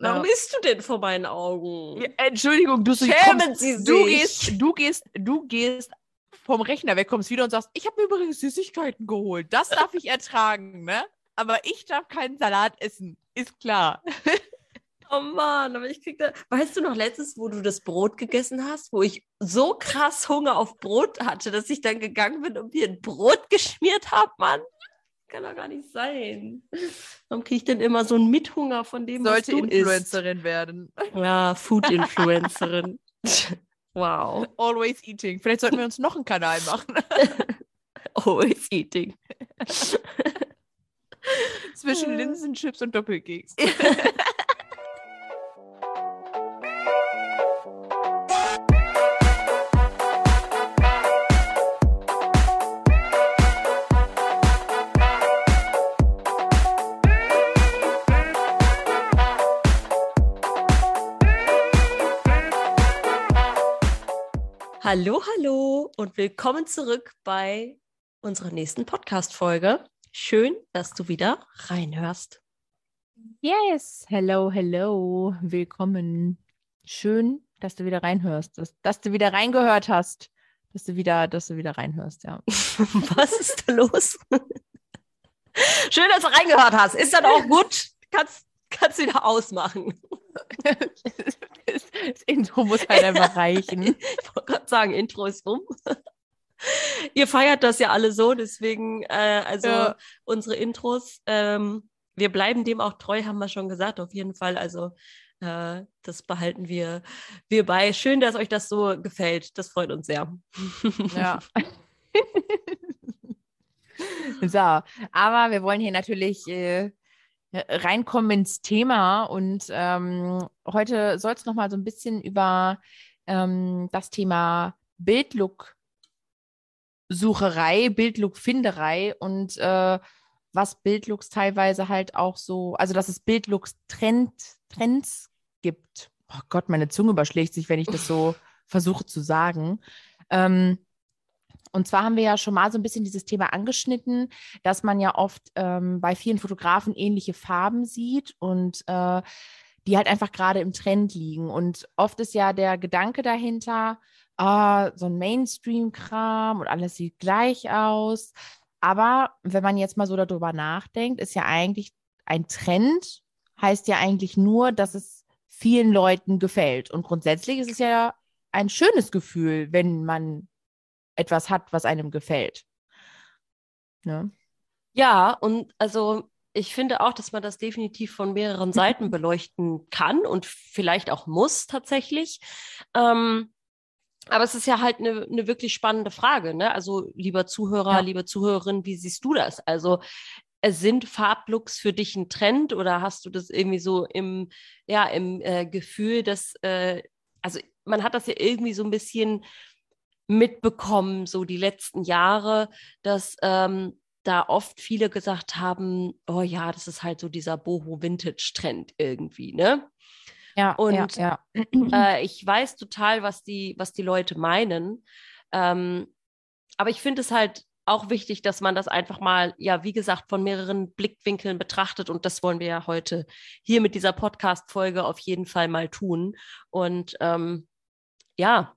Warum isst du denn vor meinen Augen? Ja, Entschuldigung, du, kommst, Sie du gehst, du gehst, du gehst vom Rechner weg, kommst wieder und sagst, ich habe mir übrigens Süßigkeiten geholt. Das darf ich ertragen, ne? Aber ich darf keinen Salat essen. Ist klar. Oh Mann, aber ich krieg da. Weißt du noch letztes, wo du das Brot gegessen hast, wo ich so krass Hunger auf Brot hatte, dass ich dann gegangen bin und mir ein Brot geschmiert habe, Mann? Kann doch gar nicht sein. Warum kriege ich denn immer so einen Mithunger von dem, Sollte was du Influencerin werden. isst? Ja, Food-Influencerin. wow. Always eating. Vielleicht sollten wir uns noch einen Kanal machen. Always eating. Zwischen Linsenchips und Doppelkeks. Hallo, hallo und willkommen zurück bei unserer nächsten Podcast-Folge. Schön, dass du wieder reinhörst. Yes, hello, hello, willkommen. Schön, dass du wieder reinhörst, dass, dass du wieder reingehört hast, dass du wieder, dass du wieder reinhörst, ja. Was ist da los? Schön, dass du reingehört hast. Ist dann auch gut? Kannst, kannst wieder ausmachen. Das, Intro muss halt einfach reichen. Ich wollte gerade sagen, Intro ist rum. Ihr feiert das ja alle so, deswegen, äh, also Ja. unsere Intros, ähm, wir bleiben dem auch treu, haben wir schon gesagt, auf jeden Fall. Also äh, das behalten wir, wir bei. Schön, dass euch das so gefällt. Das freut uns sehr. Ja. so, aber wir wollen hier natürlich äh, reinkommen ins Thema und ähm, heute soll es nochmal so ein bisschen über ähm, das Thema Bildlook-Sucherei, Bildlook-Finderei und äh, was Bildlooks teilweise halt auch so, also dass es Bildlooks-Trends gibt. Oh Gott, meine Zunge überschlägt sich, wenn ich das so versuche zu sagen. Ähm, und zwar haben wir ja schon mal so ein bisschen dieses Thema angeschnitten, dass man ja oft ähm, bei vielen Fotografen ähnliche Farben sieht und äh, die halt einfach gerade im Trend liegen. Und oft ist ja der Gedanke dahinter, ah, so ein Mainstream-Kram und alles sieht gleich aus. Aber wenn man jetzt mal so darüber nachdenkt, ist ja eigentlich ein Trend, heißt ja eigentlich nur, dass es vielen Leuten gefällt. Und grundsätzlich ist es ja ein schönes Gefühl, wenn man etwas hat, was einem gefällt. Ne? Ja, und also ich finde auch, dass man das definitiv von mehreren Seiten beleuchten kann und vielleicht auch muss tatsächlich. Ähm, aber es ist ja halt eine, eine wirklich spannende Frage, ne? Also, lieber Zuhörer, Ja. liebe Zuhörerin, wie siehst du das? Also, äh, sind Farblooks für dich ein Trend oder hast du das irgendwie so im, ja, im äh, Gefühl, dass, äh, also man hat das ja irgendwie so ein bisschen mitbekommen, so die letzten Jahre, dass ähm, da oft viele gesagt haben, oh ja, das ist halt so dieser Boho-Vintage-Trend irgendwie, ne? Ja, Und, ja, ja. Äh, ich weiß total, was die, was die Leute meinen. Ähm, aber ich finde es halt auch wichtig, dass man das einfach mal, ja, wie gesagt, von mehreren Blickwinkeln betrachtet. Und das wollen wir ja heute hier mit dieser Podcast-Folge auf jeden Fall mal tun. Und ähm, ja,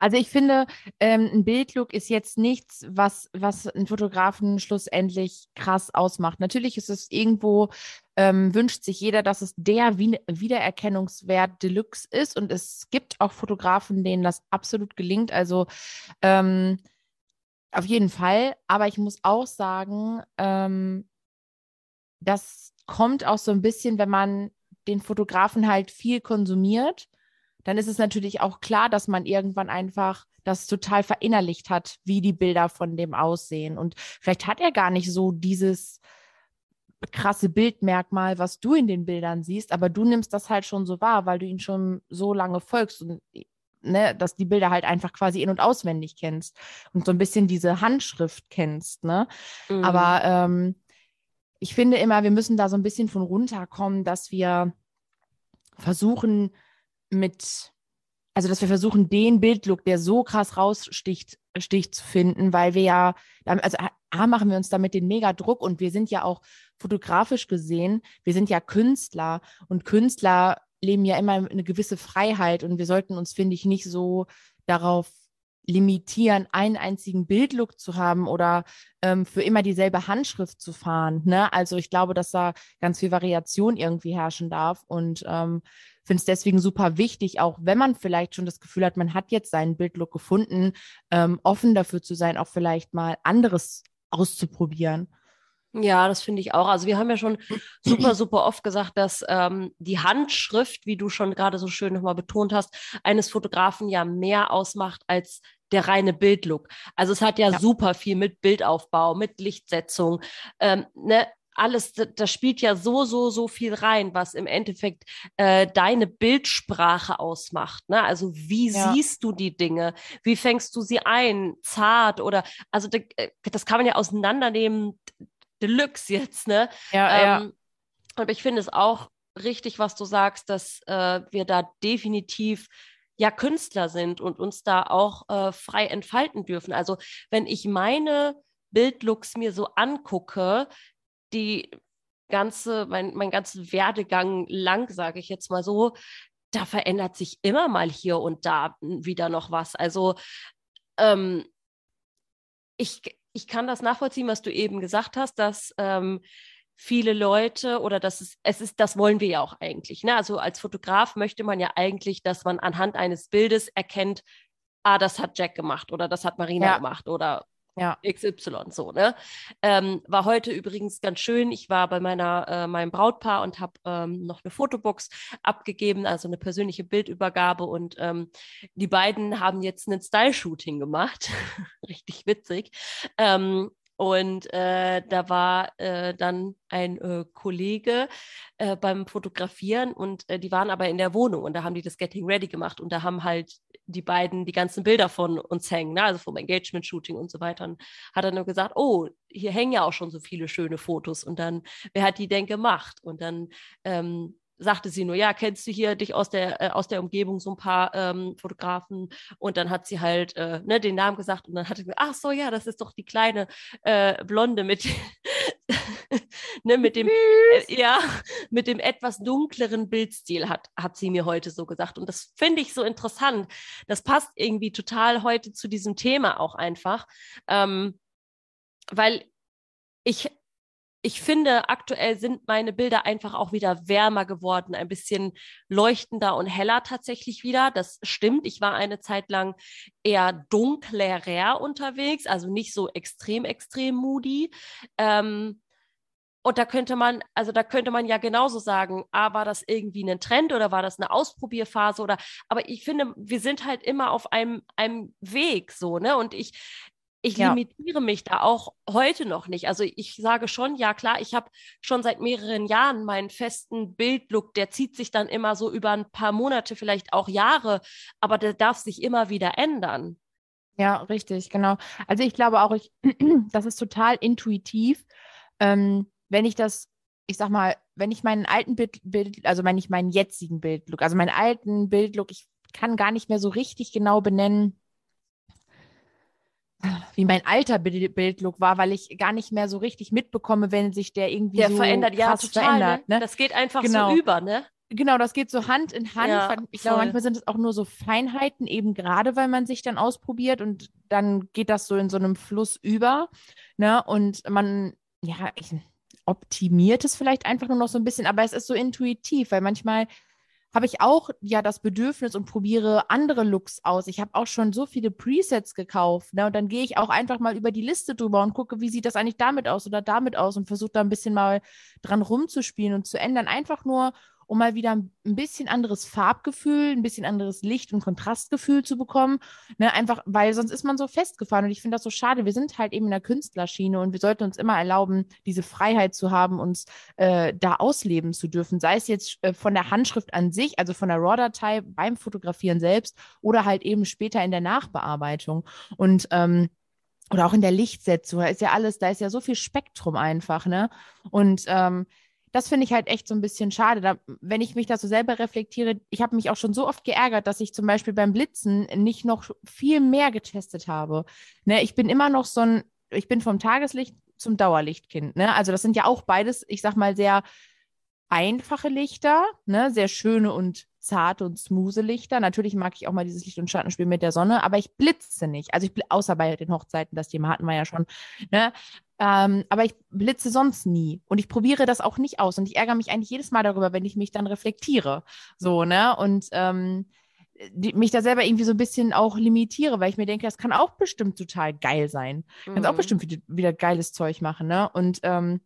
Also ich finde, ähm, ein Bildlook ist jetzt nichts, was, was einen Fotografen schlussendlich krass ausmacht. Natürlich ist es irgendwo, ähm, wünscht sich jeder, dass es der Wie Wiedererkennungswert Deluxe ist. Und es gibt auch Fotografen, denen das absolut gelingt. Also ähm, auf jeden Fall. Aber ich muss auch sagen, ähm, das kommt auch so ein bisschen, wenn man den Fotografen halt viel konsumiert dann ist es natürlich auch klar, dass man irgendwann einfach das total verinnerlicht hat, wie die Bilder von dem aussehen. Und vielleicht hat er gar nicht so dieses krasse Bildmerkmal, was du in den Bildern siehst, aber du nimmst das halt schon so wahr, weil du ihn schon so lange folgst und ne, dass die Bilder halt einfach quasi in- und auswendig kennst und so ein bisschen diese Handschrift kennst, ne? mhm. Aber ähm, ich finde immer, wir müssen da so ein bisschen von runterkommen, dass wir versuchen mit, also dass wir versuchen, den Bildlook, der so krass raussticht, sticht zu finden, weil wir ja, also A, machen wir uns damit den mega Druck und wir sind ja auch fotografisch gesehen, wir sind ja Künstler und Künstler leben ja immer eine gewisse Freiheit und wir sollten uns, finde ich, nicht so darauf limitieren, einen einzigen Bildlook zu haben oder ähm, für immer dieselbe Handschrift zu fahren. Ne? Also ich glaube, dass da ganz viel Variation irgendwie herrschen darf und ähm, finde es deswegen super wichtig, auch wenn man vielleicht schon das Gefühl hat, man hat jetzt seinen Bildlook gefunden, ähm, offen dafür zu sein, auch vielleicht mal anderes auszuprobieren. Ja, das finde ich auch. Also wir haben ja schon super, super oft gesagt, dass ähm, die Handschrift, wie du schon gerade so schön nochmal betont hast, eines Fotografen ja mehr ausmacht als der reine Bildlook. Also es hat ja, ja. super viel mit Bildaufbau, mit Lichtsetzung, ähm, ne? Alles, da spielt ja so, so, so viel rein, was im Endeffekt äh, deine Bildsprache ausmacht. Ne? Also wie ja. siehst du die Dinge? Wie fängst du sie ein? Zart oder also äh, das kann man ja auseinandernehmen, Deluxe jetzt, ne? Ja, ähm, ja. Aber ich finde es auch richtig, was du sagst, dass äh, wir da definitiv ja Künstler sind und uns da auch äh, frei entfalten dürfen. Also wenn ich meine Bildlooks mir so angucke, die ganze, mein, mein ganzen Werdegang lang, sage ich jetzt mal so, da verändert sich immer mal hier und da wieder noch was. Also ähm, ich, ich kann das nachvollziehen, was du eben gesagt hast, dass ähm, viele Leute oder das ist, es ist, das wollen wir ja auch eigentlich. Ne? Also als Fotograf möchte man ja eigentlich, dass man anhand eines Bildes erkennt, ah, das hat Jack gemacht oder das hat Marina ja. gemacht oder ja. XY so, ne? Ähm, war heute übrigens ganz schön. Ich war bei meiner, äh, meinem Brautpaar und habe ähm, noch eine Fotobox abgegeben, also eine persönliche Bildübergabe. Und ähm, die beiden haben jetzt ein Style-Shooting gemacht. Richtig witzig. Ähm, und äh, da war äh, dann ein äh, Kollege äh, beim Fotografieren und äh, die waren aber in der Wohnung und da haben die das Getting Ready gemacht und da haben halt die beiden die ganzen Bilder von uns hängen, ne? also vom Engagement-Shooting und so weiter. Und hat er nur gesagt, oh, hier hängen ja auch schon so viele schöne Fotos und dann, wer hat die denn gemacht? Und dann ähm, sagte sie nur, ja, kennst du hier dich aus der, äh, aus der Umgebung so ein paar ähm, Fotografen? Und dann hat sie halt äh, ne, den Namen gesagt und dann hatte sie, ach so, ja, das ist doch die kleine äh, Blonde mit, ne, mit dem, äh, ja, mit dem etwas dunkleren Bildstil hat, hat sie mir heute so gesagt. Und das finde ich so interessant. Das passt irgendwie total heute zu diesem Thema auch einfach. Ähm, weil ich ich finde, aktuell sind meine Bilder einfach auch wieder wärmer geworden, ein bisschen leuchtender und heller tatsächlich wieder. Das stimmt. Ich war eine Zeit lang eher dunklerer unterwegs, also nicht so extrem, extrem moody. Ähm, und da könnte man, also da könnte man ja genauso sagen, ah, war das irgendwie ein Trend oder war das eine Ausprobierphase oder, aber ich finde, wir sind halt immer auf einem, einem Weg so, ne? Und ich, ich ja. limitiere mich da auch heute noch nicht. Also ich sage schon, ja klar, ich habe schon seit mehreren Jahren meinen festen Bildlook, der zieht sich dann immer so über ein paar Monate, vielleicht auch Jahre, aber der darf sich immer wieder ändern. Ja, richtig, genau. Also ich glaube auch, ich, das ist total intuitiv. Ähm, wenn ich das, ich sag mal, wenn ich meinen alten Bild, Bild also wenn ich meinen jetzigen Bildlook, also meinen alten Bildlook, ich kann gar nicht mehr so richtig genau benennen, wie mein alter Bildlook war, weil ich gar nicht mehr so richtig mitbekomme, wenn sich der irgendwie der so verändert, ja, total, verändert. Ne? ne? Das geht einfach genau. so über, ne? Genau, das geht so Hand in Hand. Ja, ich glaube, manchmal sind es auch nur so Feinheiten, eben gerade weil man sich dann ausprobiert und dann geht das so in so einem Fluss über. Ne? Und man, ja, ich, optimiert es vielleicht einfach nur noch so ein bisschen, aber es ist so intuitiv, weil manchmal habe ich auch ja das Bedürfnis und probiere andere Looks aus. Ich habe auch schon so viele Presets gekauft, ne? Und dann gehe ich auch einfach mal über die Liste drüber und gucke, wie sieht das eigentlich damit aus oder damit aus und versuche da ein bisschen mal dran rumzuspielen und zu ändern. Einfach nur, um mal wieder ein bisschen anderes Farbgefühl, ein bisschen anderes Licht- und Kontrastgefühl zu bekommen. Ne? Einfach, weil sonst ist man so festgefahren. Und ich finde das so schade. Wir sind halt eben in der Künstlerschiene und wir sollten uns immer erlauben, diese Freiheit zu haben, uns äh, da ausleben zu dürfen. Sei es jetzt äh, von der Handschrift an sich, also von der RAW-Datei beim Fotografieren selbst oder halt eben später in der Nachbearbeitung. Und ähm, oder auch in der Lichtsetzung, da ist ja alles, da ist ja so viel Spektrum einfach, ne? Und ähm, das finde ich halt echt so ein bisschen schade. Da, wenn ich mich da so selber reflektiere, ich habe mich auch schon so oft geärgert, dass ich zum Beispiel beim Blitzen nicht noch viel mehr getestet habe. Ne, ich bin immer noch so ein, ich bin vom Tageslicht zum Dauerlichtkind. Ne? Also das sind ja auch beides, ich sag mal, sehr einfache Lichter, ne? sehr schöne und zarte und smooth Lichter. Natürlich mag ich auch mal dieses Licht- und Schattenspiel mit der Sonne, aber ich blitze nicht. Also ich außer bei den Hochzeiten, das Thema hatten wir ja schon. Ne? Ähm, aber ich blitze sonst nie. Und ich probiere das auch nicht aus. Und ich ärgere mich eigentlich jedes Mal darüber, wenn ich mich dann reflektiere. So, ne? Und ähm, die, mich da selber irgendwie so ein bisschen auch limitiere, weil ich mir denke, das kann auch bestimmt total geil sein. Mhm. Kannst auch bestimmt wieder, wieder geiles Zeug machen, ne? Und ähm,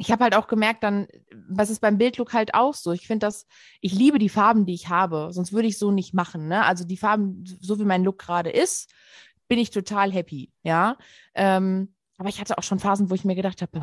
ich habe halt auch gemerkt, dann, was ist beim Bildlook halt auch so. Ich finde das, ich liebe die Farben, die ich habe, sonst würde ich so nicht machen. Ne? Also die Farben, so wie mein Look gerade ist, bin ich total happy, ja. Ähm, aber ich hatte auch schon Phasen, wo ich mir gedacht habe,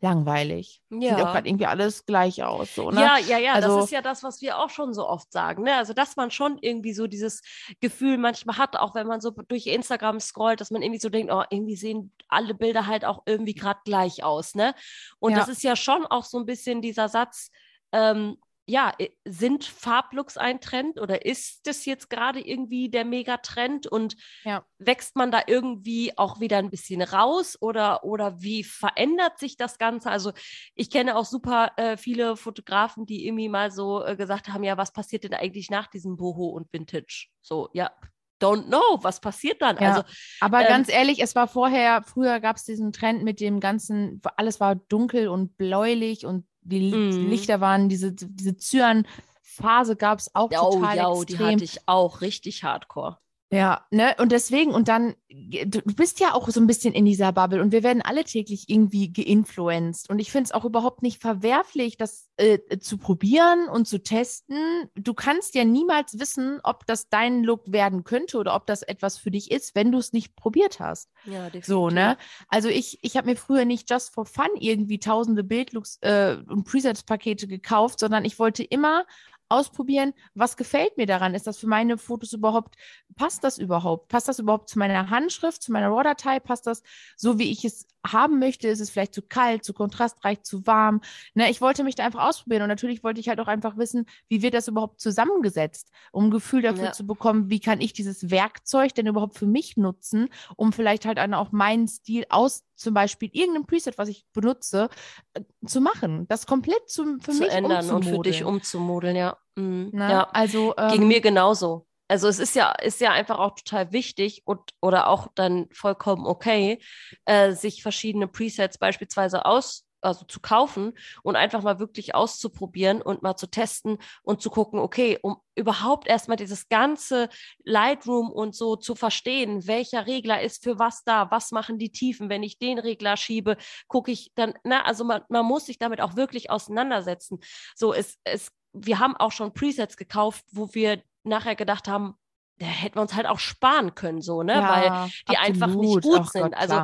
langweilig. Ja. Sieht auch gerade irgendwie alles gleich aus. So, ne? Ja, ja, ja, also, das ist ja das, was wir auch schon so oft sagen. Ne? Also, dass man schon irgendwie so dieses Gefühl manchmal hat, auch wenn man so durch Instagram scrollt, dass man irgendwie so denkt, oh, irgendwie sehen alle Bilder halt auch irgendwie gerade gleich aus. Ne? Und ja. das ist ja schon auch so ein bisschen dieser Satz, ähm, ja, sind Farblooks ein Trend oder ist das jetzt gerade irgendwie der Megatrend und ja. wächst man da irgendwie auch wieder ein bisschen raus oder, oder wie verändert sich das Ganze? Also ich kenne auch super äh, viele Fotografen, die irgendwie mal so äh, gesagt haben, ja, was passiert denn eigentlich nach diesem Boho und Vintage? So, ja, don't know, was passiert dann? Ja, also, aber ähm, ganz ehrlich, es war vorher, früher gab es diesen Trend mit dem ganzen, alles war dunkel und bläulich und die mm. Lichter waren, diese, diese Zyan-Phase gab es auch oh, total ja, extrem. die hatte ich auch richtig hardcore. Ja, ne, und deswegen, und dann, du bist ja auch so ein bisschen in dieser Bubble und wir werden alle täglich irgendwie geinfluenced. Und ich finde es auch überhaupt nicht verwerflich, das äh, zu probieren und zu testen. Du kannst ja niemals wissen, ob das dein Look werden könnte oder ob das etwas für dich ist, wenn du es nicht probiert hast. Ja, definitiv. So, ne? Also ich, ich habe mir früher nicht just for fun irgendwie tausende Bildlooks äh, und Presets-Pakete gekauft, sondern ich wollte immer ausprobieren, was gefällt mir daran? Ist das für meine Fotos überhaupt, passt das überhaupt? Passt das überhaupt zu meiner Handschrift, zu meiner RAW-Datei? Passt das so, wie ich es haben möchte? Ist es vielleicht zu kalt, zu kontrastreich, zu warm? Ne, ich wollte mich da einfach ausprobieren und natürlich wollte ich halt auch einfach wissen, wie wird das überhaupt zusammengesetzt, um ein Gefühl dafür ja. zu bekommen, wie kann ich dieses Werkzeug denn überhaupt für mich nutzen, um vielleicht halt auch meinen Stil aus zum Beispiel irgendein Preset, was ich benutze, äh, zu machen, das komplett zu, für zu mich ändern und für dich umzumodeln, ja. Mhm. Na, ja. Also ähm, ging mir genauso. Also es ist ja, ist ja einfach auch total wichtig und oder auch dann vollkommen okay, äh, sich verschiedene Presets beispielsweise aus also zu kaufen und einfach mal wirklich auszuprobieren und mal zu testen und zu gucken, okay, um überhaupt erstmal dieses ganze Lightroom und so zu verstehen, welcher Regler ist für was da, was machen die Tiefen, wenn ich den Regler schiebe, gucke ich dann, na, also man, man muss sich damit auch wirklich auseinandersetzen. So, es, es, wir haben auch schon Presets gekauft, wo wir nachher gedacht haben, da hätten wir uns halt auch sparen können, so, ne? Ja, Weil die absolut. einfach nicht gut Ach sind. Gott, also,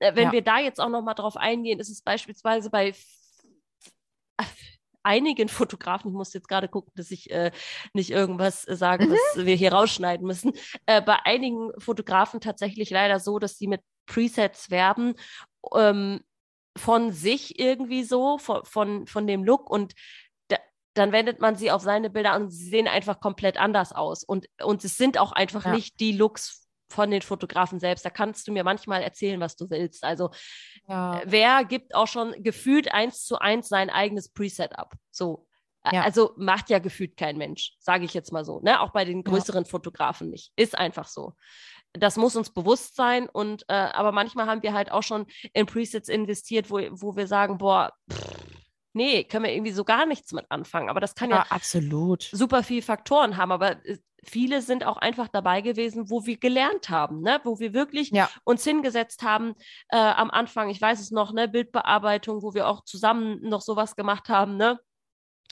äh, wenn ja. wir da jetzt auch nochmal drauf eingehen, ist es beispielsweise bei einigen Fotografen, ich muss jetzt gerade gucken, dass ich äh, nicht irgendwas sagen, mhm. was wir hier rausschneiden müssen, äh, bei einigen Fotografen tatsächlich leider so, dass sie mit Presets werben, ähm, von sich irgendwie so, von, von, von dem Look und dann wendet man sie auf seine Bilder und sie sehen einfach komplett anders aus. Und, und es sind auch einfach ja. nicht die Looks von den Fotografen selbst. Da kannst du mir manchmal erzählen, was du willst. Also ja. wer gibt auch schon gefühlt eins zu eins sein eigenes Preset ab? So. Ja. Also macht ja gefühlt kein Mensch, sage ich jetzt mal so. Ne? Auch bei den größeren Fotografen nicht. Ist einfach so das muss uns bewusst sein und äh, aber manchmal haben wir halt auch schon in Presets investiert, wo, wo wir sagen, boah, pff, nee, können wir irgendwie so gar nichts mit anfangen. Aber das kann ja, ja absolut super viele Faktoren haben. Aber äh, viele sind auch einfach dabei gewesen, wo wir gelernt haben, ne? wo wir wirklich ja. uns hingesetzt haben äh, am Anfang, ich weiß es noch, ne, Bildbearbeitung, wo wir auch zusammen noch sowas gemacht haben, ne?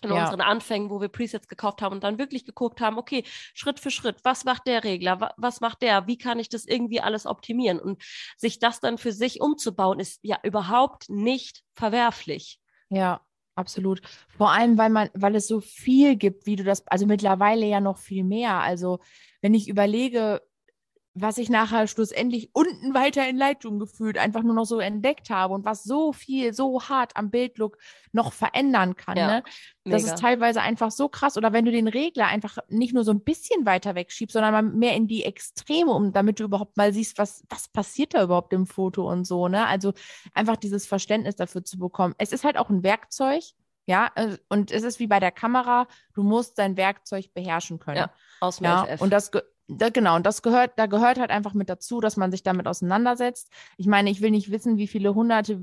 in ja. unseren Anfängen, wo wir Presets gekauft haben und dann wirklich geguckt haben, okay, Schritt für Schritt, was macht der Regler, was macht der, wie kann ich das irgendwie alles optimieren und sich das dann für sich umzubauen, ist ja überhaupt nicht verwerflich. Ja, Absolut. Vor allem, weil man, weil es so viel gibt, wie du das, also mittlerweile ja noch viel mehr. Also wenn ich überlege, was ich nachher schlussendlich unten weiter in Lightroom gefühlt einfach nur noch so entdeckt habe und was so viel, so hart am Bildlook noch verändern kann. Ja, ne? Das mega. ist teilweise einfach so krass. Oder wenn du den Regler einfach nicht nur so ein bisschen weiter wegschiebst, sondern mal mehr in die Extreme, um damit du überhaupt mal siehst, was, was passiert da überhaupt im Foto und so. Ne? Also einfach dieses Verständnis dafür zu bekommen. Es ist halt auch ein Werkzeug. Ja, äh, und es ist wie bei der Kamera, du musst dein Werkzeug beherrschen können. Ja, aus dem ja, FF. Und das da, genau, und das gehört, da gehört halt einfach mit dazu, dass man sich damit auseinandersetzt. Ich meine, ich will nicht wissen, wie viele hunderte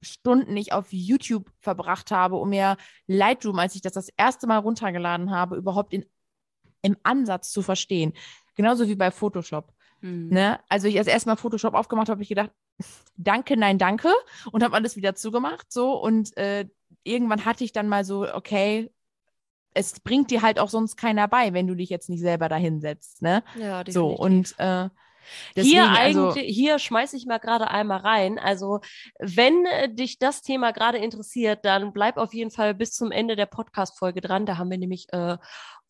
Stunden ich auf YouTube verbracht habe, um mir Lightroom, als ich das das erste Mal runtergeladen habe, überhaupt in, im Ansatz zu verstehen. Genauso wie bei Photoshop. Mhm. Ne? Also ich als erstmal Photoshop aufgemacht habe, habe ich gedacht, danke, nein, danke und habe alles wieder zugemacht. So und äh, irgendwann hatte ich dann mal so, okay, es bringt dir halt auch sonst keiner bei, wenn du dich jetzt nicht selber dahinsetzt, ne? Ja, definitiv. So, und äh, Deswegen, hier also eigentlich, also, hier schmeiße ich mal gerade einmal rein. Also, wenn äh, dich das Thema gerade interessiert, dann bleib auf jeden Fall bis zum Ende der Podcast-Folge dran. Da haben wir nämlich äh,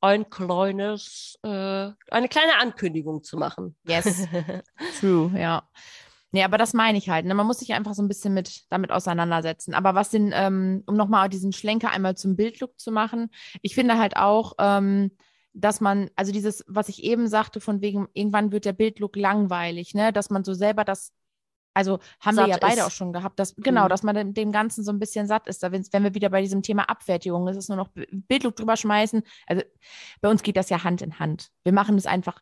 ein kleines, äh, eine kleine Ankündigung zu machen. Yes. True, ja. Nee, aber das meine ich halt. Ne? Man muss sich einfach so ein bisschen mit damit auseinandersetzen. Aber was den, ähm, um nochmal diesen Schlenker einmal zum Bildlook zu machen, ich finde halt auch, ähm, dass man, also dieses, was ich eben sagte, von wegen, irgendwann wird der Bildlook langweilig, ne? Dass man so selber das, also haben satt wir ja beide ist. auch schon gehabt, dass, genau, mhm. dass man dem Ganzen so ein bisschen satt ist. Da, wenn wir wieder bei diesem Thema Abfertigung, ist es nur noch Bildlook drüber schmeißen. Also bei uns geht das ja Hand in Hand. Wir machen es einfach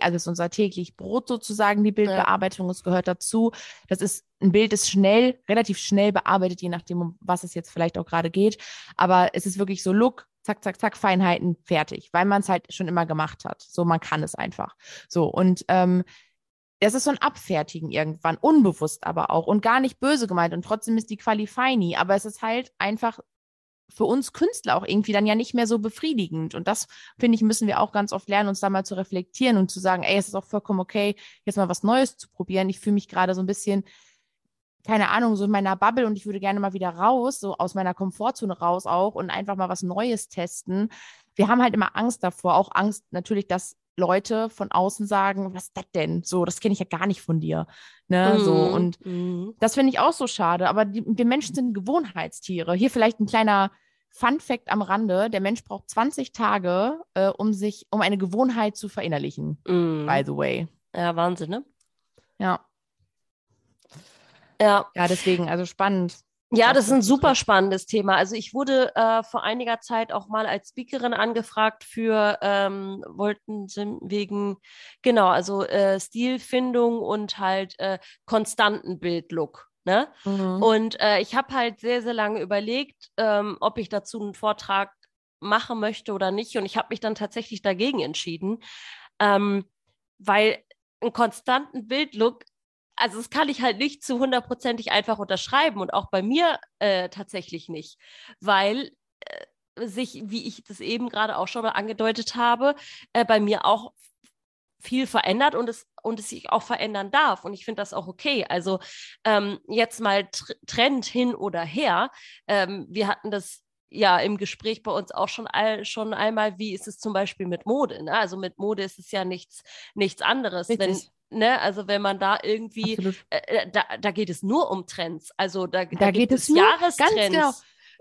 also ist unser täglich Brot sozusagen, die Bildbearbeitung, es gehört dazu. Das ist, ein Bild ist schnell, relativ schnell bearbeitet, je nachdem, um was es jetzt vielleicht auch gerade geht. Aber es ist wirklich so Look, zack, zack, zack, Feinheiten, fertig, weil man es halt schon immer gemacht hat. So, man kann es einfach. So, und ähm, das ist so ein Abfertigen irgendwann, unbewusst aber auch und gar nicht böse gemeint und trotzdem ist die Quali feini, aber es ist halt einfach für uns Künstler auch irgendwie dann ja nicht mehr so befriedigend. Und das, finde ich, müssen wir auch ganz oft lernen, uns da mal zu reflektieren und zu sagen, ey, es ist auch vollkommen okay, jetzt mal was Neues zu probieren. Ich fühle mich gerade so ein bisschen, keine Ahnung, so in meiner Bubble und ich würde gerne mal wieder raus, so aus meiner Komfortzone raus auch und einfach mal was Neues testen. Wir haben halt immer Angst davor, auch Angst natürlich, dass Leute von außen sagen, was ist das denn? So, das kenne ich ja gar nicht von dir. Ne? Mhm. So, und mhm. das finde ich auch so schade. Aber die, wir Menschen sind Gewohnheitstiere. Hier vielleicht ein kleiner Fun Fact am Rande: Der Mensch braucht 20 Tage, äh, um sich, um eine Gewohnheit zu verinnerlichen. Mhm. By the way. Ja, Wahnsinn, ne? Ja. Ja. Ja, deswegen, also spannend. Ja, das ist ein super spannendes Thema. Also ich wurde äh, vor einiger Zeit auch mal als Speakerin angefragt für, ähm, wollten sie wegen, genau, also äh, Stilfindung und halt äh, konstanten Bildlook. Ne? Mhm. Und äh, ich habe halt sehr, sehr lange überlegt, ähm, ob ich dazu einen Vortrag machen möchte oder nicht. Und ich habe mich dann tatsächlich dagegen entschieden, ähm, weil einen konstanten Bildlook also das kann ich halt nicht zu hundertprozentig einfach unterschreiben und auch bei mir äh, tatsächlich nicht, weil äh, sich, wie ich das eben gerade auch schon mal angedeutet habe, äh, bei mir auch viel verändert und es und es sich auch verändern darf und ich finde das auch okay. Also ähm, jetzt mal Tr Trend hin oder her. Ähm, wir hatten das ja im Gespräch bei uns auch schon all, schon einmal, wie ist es zum Beispiel mit Mode? Ne? Also mit Mode ist es ja nichts nichts anderes. Richtig. Wenn Ne, also wenn man da irgendwie, äh, äh, da, da geht es nur um Trends. Also da, da, da geht es nur, Jahrestrends. Ganz genau.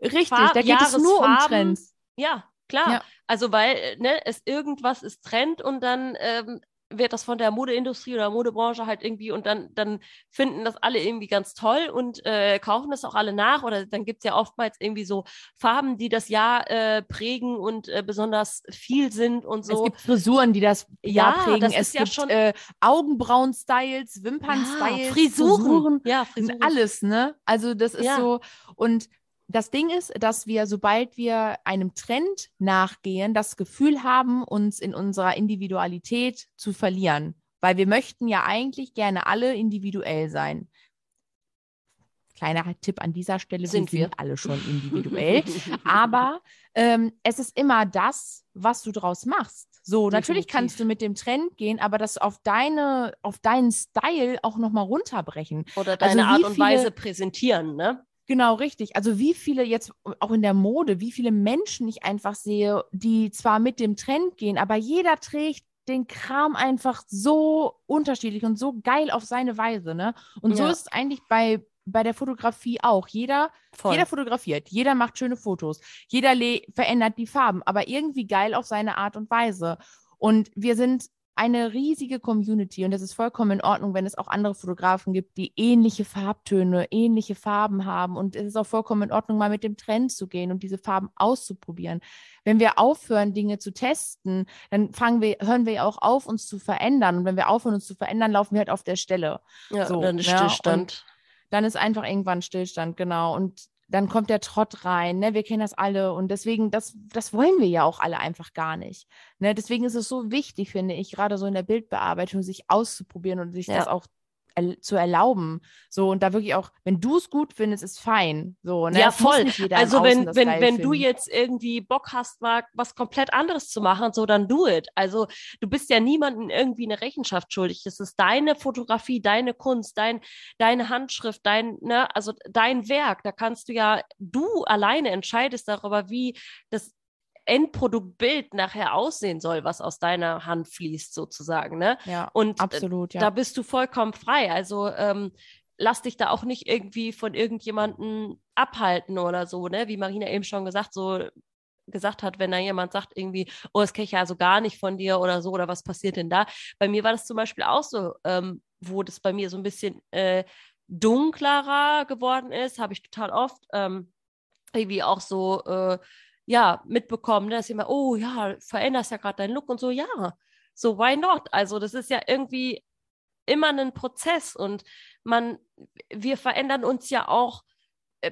Richtig, Farb, da geht es nur um Trends. Ja, klar. Ja. Also weil äh, ne, es irgendwas ist Trend und dann ähm, wird das von der Modeindustrie oder Modebranche halt irgendwie und dann, dann finden das alle irgendwie ganz toll und äh, kaufen das auch alle nach. Oder dann gibt es ja oftmals irgendwie so Farben, die das Jahr äh, prägen und äh, besonders viel sind und so. Es gibt Frisuren, die das Jahr ja, prägen. Das es ja gibt schon äh, Augenbrauen-Styles, Wimpern-Styles, ja, Frisuren. Frisuren. Ja, Frisuren. Alles, ne? Also das ist ja. so. Und das Ding ist, dass wir, sobald wir einem Trend nachgehen, das Gefühl haben, uns in unserer Individualität zu verlieren. Weil wir möchten ja eigentlich gerne alle individuell sein. Kleiner Tipp an dieser Stelle, sind wir, sind alle schon individuell. aber ähm, es ist immer das, was du draus machst. So, Definitiv. natürlich kannst du mit dem Trend gehen, aber das auf deine, auf deinen Style auch nochmal runterbrechen. Oder also deine also Art und viele, Weise präsentieren, ne? Genau, richtig. Also wie viele jetzt auch in der Mode, wie viele Menschen ich einfach sehe, die zwar mit dem Trend gehen, aber jeder trägt den Kram einfach so unterschiedlich und so geil auf seine Weise, ne? Und so Ja. ist es eigentlich bei, bei der Fotografie auch. Jeder, Voll. jeder fotografiert, jeder macht schöne Fotos, jeder verändert die Farben, aber irgendwie geil auf seine Art und Weise. Und wir sind eine riesige Community und es ist vollkommen in Ordnung, wenn es auch andere Fotografen gibt, die ähnliche Farbtöne, ähnliche Farben haben. Und es ist auch vollkommen in Ordnung, mal mit dem Trend zu gehen und diese Farben auszuprobieren. Wenn wir aufhören, Dinge zu testen, dann fangen wir, hören wir ja auch auf, uns zu verändern. Und wenn wir aufhören, uns zu verändern, laufen wir halt auf der Stelle. ja, so, dann ist ne? Stillstand. Dann ist einfach irgendwann Stillstand, genau. Und dann kommt der Trott rein, ne? Wir kennen das alle und deswegen, das, das wollen wir ja auch alle einfach gar nicht. Ne? Deswegen ist es so wichtig, finde ich, gerade so in der Bildbearbeitung, sich auszuprobieren und sich Ja. das auch zu erlauben. So, und da wirklich auch, wenn du es gut findest, ist fein. So, ne? Ja, Es muss voll. Also wenn, das wenn, wenn du jetzt irgendwie Bock hast, mal was komplett anderes zu machen, so dann do it. Also du bist ja niemandem irgendwie eine Rechenschaft schuldig. Das ist deine Fotografie, deine Kunst, dein, deine Handschrift, dein, ne, also dein Werk. Da kannst du ja, du alleine entscheidest darüber, wie das Endproduktbild nachher aussehen soll, was aus deiner Hand fließt, sozusagen. Ne? Ja, Und äh, absolut, ja. da bist du vollkommen frei. Also ähm, lass dich da auch nicht irgendwie von irgendjemandem abhalten oder so, ne? Wie Marina eben schon gesagt, so gesagt hat, wenn da jemand sagt irgendwie, oh, das kenne ich ja so gar nicht von dir oder so, oder was passiert denn da? Bei mir war das zum Beispiel auch so, ähm, wo das bei mir so ein bisschen äh, dunklerer geworden ist, habe ich total oft ähm, irgendwie auch so, äh, ja, mitbekommen, ne, dass jemand, oh ja, veränderst ja gerade deinen Look und so, ja, so why not? Also das ist ja irgendwie immer ein Prozess und man, wir verändern uns ja auch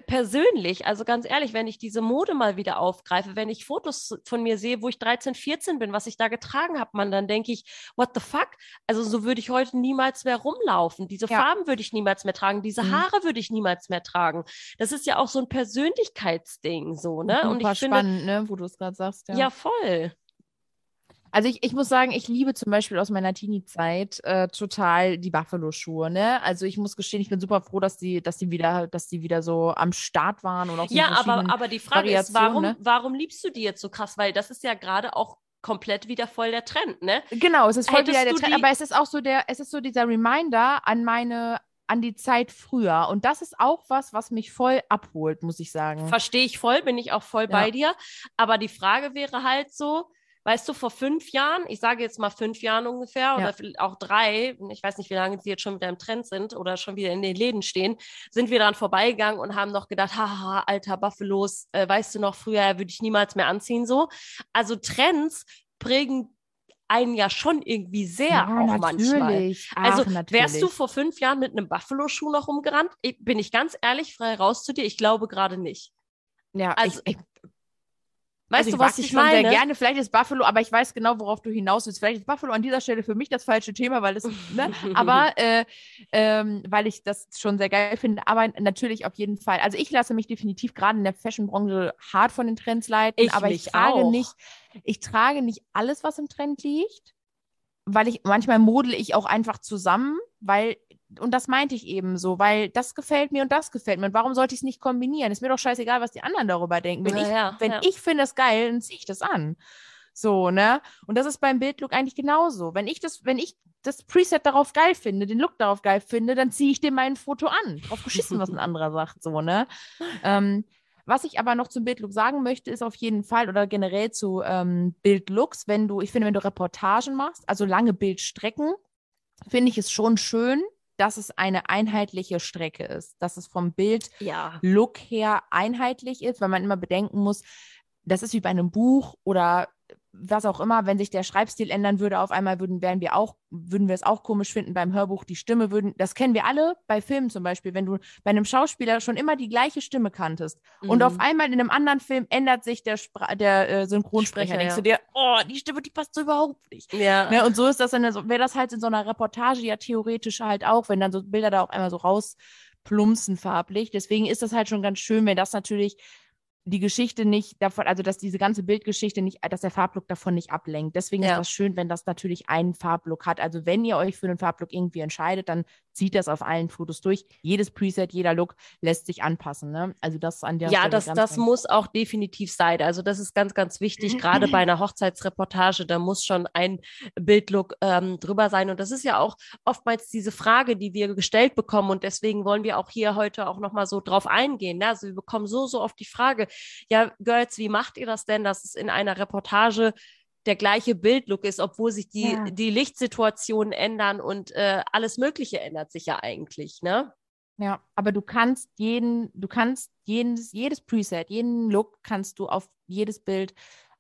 persönlich. Also ganz ehrlich, wenn ich diese Mode mal wieder aufgreife, wenn ich Fotos von mir sehe, wo ich 13, 14 bin, was ich da getragen habe, man, dann denke ich, what the fuck? Also so würde ich heute niemals mehr rumlaufen. Diese Ja. Farben würde ich niemals mehr tragen. Diese Mhm. Haare würde ich niemals mehr tragen. Das ist ja auch so ein Persönlichkeitsding, so, ne? Und Super ich finde, spannend, ne, wo du es gerade sagst. ja, voll. Also ich, ich muss sagen, ich liebe zum Beispiel aus meiner Teenie-Zeit äh, total die Buffalo-Schuhe, ne? Also ich muss gestehen, ich bin super froh, dass die, dass die wieder, dass die wieder so am Start waren und auch so Ja, aber, aber die Frage ist, warum, ne? warum liebst du die jetzt so krass? Weil das ist ja gerade auch komplett wieder voll der Trend, ne? Genau, es ist voll Hättest wieder der Trend, aber es ist auch so der, es ist so dieser Reminder an meine, an die Zeit früher. Und das ist auch was, was mich voll abholt, muss ich sagen. Verstehe ich voll, bin ich auch voll. Ja. bei dir. Aber die Frage wäre halt so, weißt du, vor fünf Jahren, ich sage jetzt mal fünf Jahren ungefähr Ja. oder auch drei, ich weiß nicht, wie lange sie jetzt schon wieder im Trend sind oder schon wieder in den Läden stehen, sind wir dann vorbeigegangen und haben noch gedacht, haha, alter Buffalos, äh, weißt du noch, früher würde ich niemals mehr anziehen, so. Also Trends prägen einen ja schon irgendwie sehr auch manchmal. natürlich. Also Ach, natürlich. wärst du vor fünf Jahren mit einem Buffalo-Schuh noch rumgerannt? Ich, bin ich ganz ehrlich, frei raus zu dir, ich glaube gerade nicht. ja, also, ich, ich, Weißt also du, was ich schon meine? sehr gerne. Vielleicht ist Buffalo, aber ich weiß genau, worauf du hinaus willst. Vielleicht ist Buffalo an dieser Stelle für mich das falsche Thema, weil es, ne? aber äh, ähm, weil ich das schon sehr geil finde. Aber natürlich auf jeden Fall. Also ich lasse mich definitiv gerade in der Fashion-Branche hart von den Trends leiten, Ich aber ich trage auch. nicht, ich trage nicht alles, was im Trend liegt, weil ich manchmal modele ich auch einfach zusammen, weil und das meinte ich eben so, weil das gefällt mir und das gefällt mir. Und warum sollte ich es nicht kombinieren? Ist mir doch scheißegal, was die anderen darüber denken. Wenn Ja, ich, ja, wenn ja. ich finde das geil, dann ziehe ich das an. So, ne? Und das ist beim Bildlook eigentlich genauso. Wenn ich das, wenn ich das Preset darauf geil finde, den Look darauf geil finde, dann ziehe ich dem mein Foto an. Drauf geschissen, was ein anderer sagt, so, ne? Ähm, was ich aber noch zum Bildlook sagen möchte, ist auf jeden Fall oder generell zu ähm, Bildlooks, wenn du, ich finde, wenn du Reportagen machst, also lange Bildstrecken, finde ich es schon schön, dass es eine einheitliche Strecke ist, dass es vom Bild ja. Look her einheitlich ist, weil man immer bedenken muss, das ist wie bei einem Buch oder was auch immer, wenn sich der Schreibstil ändern würde, auf einmal würden, wären wir auch, würden wir es auch komisch finden beim Hörbuch, die Stimme würden, das kennen wir alle bei Filmen zum Beispiel, wenn du bei einem Schauspieler schon immer die gleiche Stimme kanntest und Mhm. auf einmal in einem anderen Film ändert sich der, Spra der äh, Synchronsprecher, Sprecher, denkst ja. du dir, oh, die Stimme, die passt so überhaupt nicht. Ja. Ne, und so ist das dann, wäre das halt in so einer Reportage ja theoretisch halt auch, wenn dann so Bilder da auf einmal so rausplumpsen farblich. Deswegen ist das halt schon ganz schön, wenn das natürlich die Geschichte nicht davon, also dass diese ganze Bildgeschichte nicht, dass der Farblook davon nicht ablenkt. Deswegen Ja. ist das schön, wenn das natürlich einen Farblook hat. Also wenn ihr euch für einen Farblook irgendwie entscheidet, dann zieht das auf allen Fotos durch. Jedes Preset, jeder Look lässt sich anpassen. Ne? Also das an der Ja, Stelle das, das muss auch definitiv sein. Also das ist ganz, ganz wichtig, gerade bei einer Hochzeitsreportage, da muss schon ein Bildlook ähm, drüber sein. Und das ist ja auch oftmals diese Frage, die wir gestellt bekommen. Und deswegen wollen wir auch hier heute auch nochmal so drauf eingehen. Ne? Also wir bekommen so, so oft die Frage, ja, Girls, wie macht ihr das denn, dass es in einer Reportage der gleiche Bildlook ist, obwohl sich die, ja. die Lichtsituationen ändern und äh, alles Mögliche ändert sich ja eigentlich, ne? Ja, aber du kannst jeden, du kannst jedes, jedes Preset, jeden Look kannst du auf jedes Bild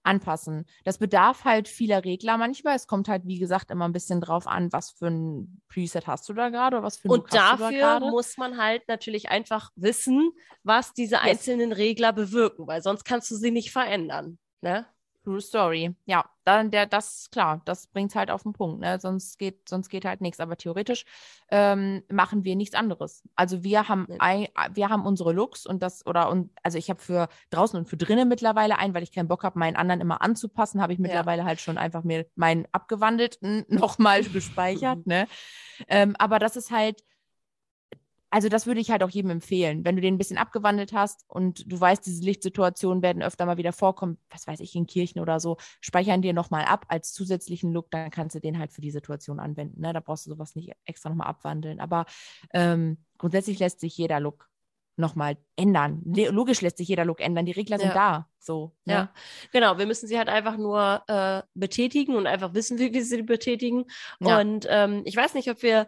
anpassen. Das bedarf halt vieler Regler manchmal. Es kommt halt, wie gesagt, immer ein bisschen drauf an, was für ein Preset hast du da gerade oder was für ein Und Look dafür da muss man halt natürlich einfach wissen, was diese yes. einzelnen Regler bewirken, weil sonst kannst du sie nicht verändern. Ne? True Story. Ja, dann der, das klar, das bringt es halt auf den Punkt. Ne? Sonst geht, sonst geht halt nichts. Aber theoretisch ähm, machen wir nichts anderes. Also wir haben ja. ein, wir haben unsere Looks und das oder und also ich habe für draußen und für drinnen mittlerweile ein, weil ich keinen Bock habe, meinen anderen immer anzupassen, habe ich mittlerweile ja. halt schon einfach mir meinen abgewandelten nochmal gespeichert. ne? Ähm, aber das ist halt also das würde ich halt auch jedem empfehlen, wenn du den ein bisschen abgewandelt hast und du weißt, diese Lichtsituationen werden öfter mal wieder vorkommen, was weiß ich, in Kirchen oder so, speichern dir nochmal ab als zusätzlichen Look, dann kannst du den halt für die Situation anwenden. Ne? Da brauchst du sowas nicht extra nochmal abwandeln. Aber ähm, grundsätzlich lässt sich jeder Look nochmal ändern. Logisch lässt sich jeder Look ändern. Die Regler sind da. So. Ne? Ja, genau. Wir müssen sie halt einfach nur äh, betätigen und einfach wissen, wie wir sie betätigen. Ja. Und ähm, ich weiß nicht, ob wir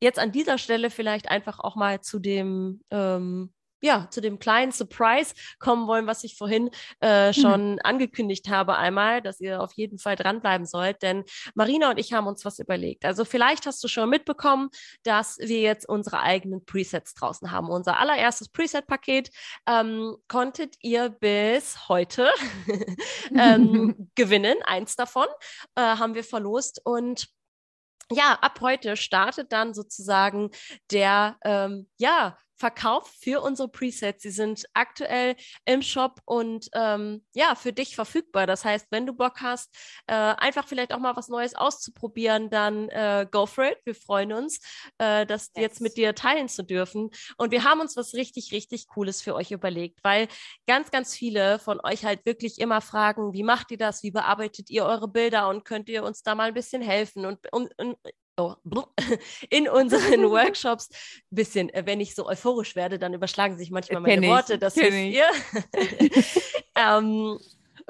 jetzt an dieser Stelle vielleicht einfach auch mal zu dem ähm, ja, zu dem kleinen Surprise kommen wollen, was ich vorhin äh, mhm. schon mhm. angekündigt habe einmal, dass ihr auf jeden Fall dranbleiben sollt, denn Marina und ich haben uns was überlegt. Also vielleicht hast du schon mitbekommen, dass wir jetzt unsere eigenen Presets draußen haben. Unser allererstes Preset-Paket ähm, konntet ihr bis heute ähm, gewinnen. Eins davon äh, haben wir verlost und ja, ab heute startet dann sozusagen der, ähm, ja, Verkauf für unsere Presets. Sie sind aktuell im Shop und ähm, ja, für dich verfügbar. Das heißt, wenn du Bock hast, äh, einfach vielleicht auch mal was Neues auszuprobieren, dann äh, go for it. Wir freuen uns, äh, das yes. jetzt mit dir teilen zu dürfen. Und wir haben uns was richtig, richtig Cooles für euch überlegt, weil ganz, ganz viele von euch halt wirklich immer fragen, wie macht ihr das? Wie bearbeitet ihr eure Bilder? Und könnt ihr uns da mal ein bisschen helfen? Und, und, und oh, in unseren Workshops ein bisschen, äh, wenn ich so euphorisch werde, dann überschlagen sich manchmal meine ich, Worte. Das wisst ihr. ähm,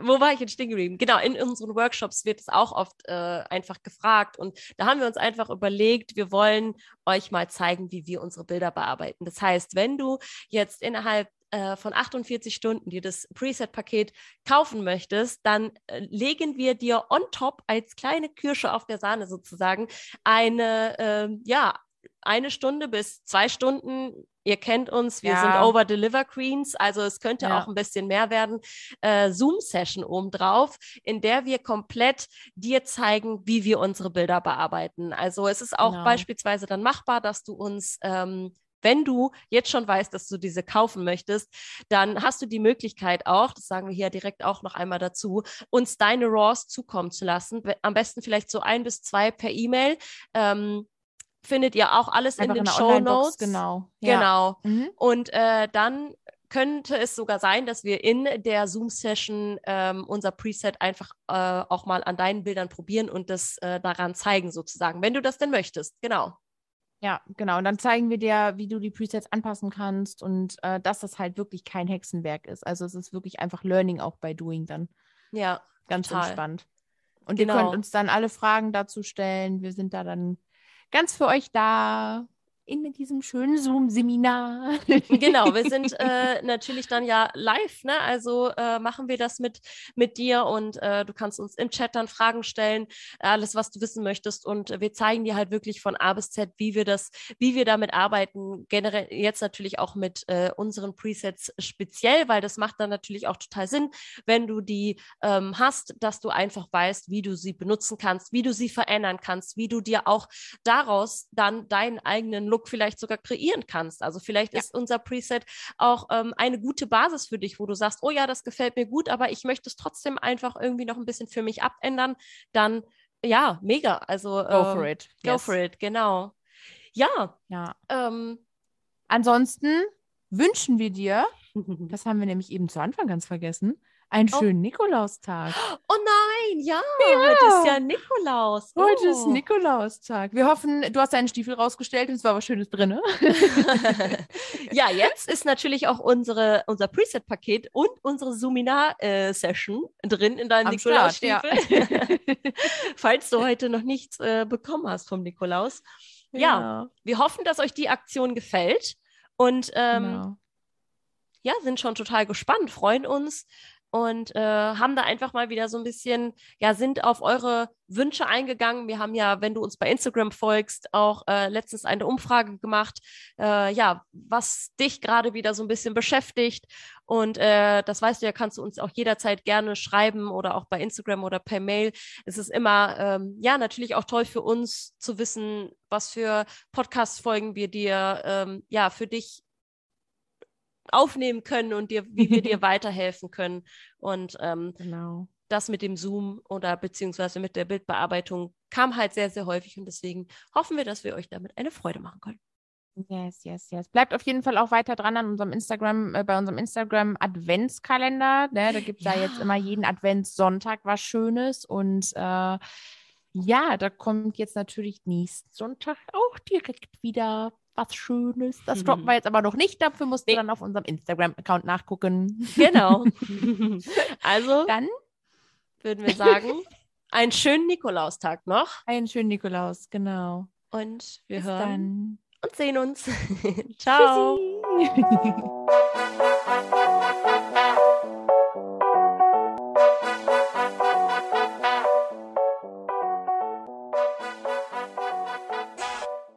wo war ich jetzt stehen geblieben? Genau, in unseren Workshops wird es auch oft äh, einfach gefragt. Und da haben wir uns einfach überlegt, wir wollen euch mal zeigen, wie wir unsere Bilder bearbeiten. Das heißt, wenn du jetzt innerhalb äh, von 48 Stunden dir das Preset-Paket kaufen möchtest, dann äh, legen wir dir on top als kleine Kirsche auf der Sahne sozusagen eine, äh, ja, eine Stunde bis zwei Stunden. Ihr kennt uns, wir ja. sind Over-Deliver Queens, also es könnte ja. auch ein bisschen mehr werden. Äh, Zoom-Session obendrauf, in der wir komplett dir zeigen, wie wir unsere Bilder bearbeiten. Also es ist auch genau. beispielsweise dann machbar, dass du uns ähm, wenn du jetzt schon weißt, dass du diese kaufen möchtest, dann hast du die Möglichkeit auch, das sagen wir hier direkt auch noch einmal dazu, uns deine RAWs zukommen zu lassen. Am besten vielleicht so ein bis zwei per E-Mail. Ähm, findet ihr auch alles Einfach in den Show Notes. Genau. Ja. Genau. Mhm. Und äh, dann könnte es sogar sein, dass wir in der Zoom-Session ähm, unser Preset einfach äh, auch mal an deinen Bildern probieren und das äh, daran zeigen, sozusagen, wenn du das denn möchtest. Genau. Ja, genau. Und dann zeigen wir dir, wie du die Presets anpassen kannst und äh, dass das halt wirklich kein Hexenwerk ist. Also es ist wirklich einfach Learning auch bei Doing dann. Ja. Ganz total. entspannt. Und genau. ihr könnt uns dann alle Fragen dazu stellen. Wir sind da dann ganz für euch da in diesem schönen Zoom-Seminar. genau, wir sind äh, natürlich dann ja live, ne? Also äh, machen wir das mit, mit dir und äh, du kannst uns im Chat dann Fragen stellen, alles, was du wissen möchtest. Und wir zeigen dir halt wirklich von A bis Z, wie wir das, wie wir damit arbeiten. Generell jetzt natürlich auch mit äh, unseren Presets speziell, weil das macht dann natürlich auch total Sinn, wenn du die ähm, hast, dass du einfach weißt, wie du sie benutzen kannst, wie du sie verändern kannst, wie du dir auch daraus dann deinen eigenen Look Look vielleicht sogar kreieren kannst. Also vielleicht ja. ist unser Preset auch ähm, eine gute Basis für dich, wo du sagst, oh ja, das gefällt mir gut, aber ich möchte es trotzdem einfach irgendwie noch ein bisschen für mich abändern. Dann ja, mega. Also go for ähm, it. Go yes. for it, genau. Ja, Ja. ähm, Ansonsten wünschen wir dir, das haben wir nämlich eben zu Anfang ganz vergessen, einen Oh. schönen Nikolaustag. oh nein, ja, heute ist ja Nikolaus. Heute ist Oh. Nikolaustag. Wir hoffen, du hast deinen Stiefel rausgestellt und es war was Schönes drin. Ne? ja, jetzt ist natürlich auch unsere, unser Preset-Paket und unsere Suminar-Session drin in deinem Start, ja. Nikolausstiefel. Falls du heute noch nichts äh, bekommen hast vom Nikolaus. Ja, wir hoffen, dass euch die Aktion gefällt und ähm, genau. ja, sind schon total gespannt, freuen uns und äh, haben da einfach mal wieder so ein bisschen, ja, sind auf eure Wünsche eingegangen. Wir haben ja, wenn du uns bei Instagram folgst, auch äh, letztens eine Umfrage gemacht, äh, ja, was dich gerade wieder so ein bisschen beschäftigt. Und äh, das weißt du ja, kannst du uns auch jederzeit gerne schreiben oder auch bei Instagram oder per Mail. Es ist immer, ähm, ja, natürlich auch toll für uns zu wissen, was für Podcast-Folgen wir dir, ähm, ja, für dich aufnehmen können und dir, wie wir dir weiterhelfen können. Und ähm, genau. das mit dem Zoom oder beziehungsweise mit der Bildbearbeitung kam halt sehr, sehr häufig und deswegen hoffen wir, dass wir euch damit eine Freude machen können. Yes, yes, yes. Bleibt auf jeden Fall auch weiter dran an unserem Instagram, äh, bei unserem Instagram Adventskalender. Ne? Da gibt es ja. Ja. jetzt immer jeden Adventssonntag was Schönes. Und äh, ja, da kommt jetzt natürlich nächsten Sonntag auch direkt wieder was Schönes. Das droppen wir jetzt aber noch nicht. Dafür musst du Nee. dann auf unserem Instagram-Account nachgucken. Genau. also Dann würden wir sagen, einen schönen Nikolaustag noch einen schönen Nikolaus, genau. und wir Bis hören dann. und sehen uns. Ciao.